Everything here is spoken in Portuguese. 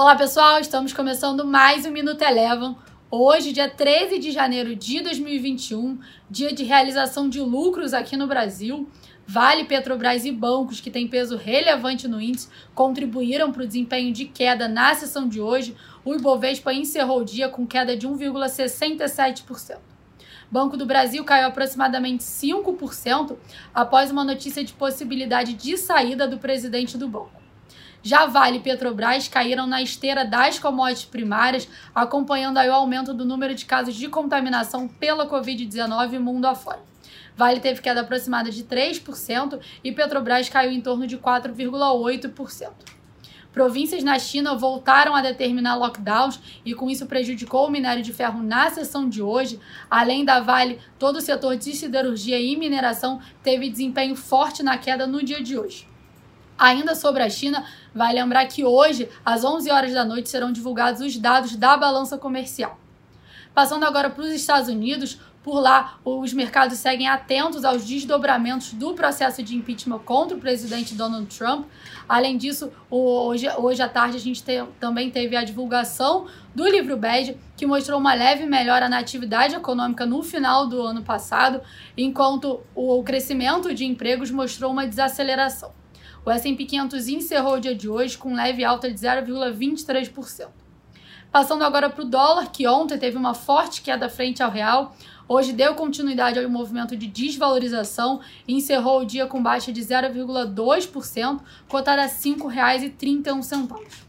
Olá pessoal, estamos começando mais um Minuto Elevam. Hoje, dia 13 de janeiro de 2021, dia de realização de lucros aqui no Brasil. Vale, Petrobras e bancos que têm peso relevante no índice contribuíram para o desempenho de queda na sessão de hoje. O Ibovespa encerrou o dia com queda de 1,67%. Banco do Brasil caiu aproximadamente 5% após uma notícia de possibilidade de saída do presidente do banco. Já Vale e Petrobras caíram na esteira das commodities primárias, acompanhando aí o aumento do número de casos de contaminação pela Covid-19 mundo afora. Vale teve queda aproximada de 3% e Petrobras caiu em torno de 4,8%. Províncias na China voltaram a determinar lockdowns e com isso prejudicou o minério de ferro na sessão de hoje. Além da Vale, todo o setor de siderurgia e mineração teve desempenho forte na queda no dia de hoje. Ainda sobre a China, vai lembrar que hoje, às 11 horas da noite, serão divulgados os dados da balança comercial. Passando agora para os Estados Unidos, por lá os mercados seguem atentos aos desdobramentos do processo de impeachment contra o presidente Donald Trump. Além disso, hoje, hoje à tarde a gente te, também teve a divulgação do livro bege, que mostrou uma leve melhora na atividade econômica no final do ano passado, enquanto o crescimento de empregos mostrou uma desaceleração. O S&P 500 encerrou o dia de hoje com leve alta de 0,23%. Passando agora para o dólar, que ontem teve uma forte queda frente ao real, hoje deu continuidade ao movimento de desvalorização e encerrou o dia com baixa de 0,2%, cotada a R$ 5,31.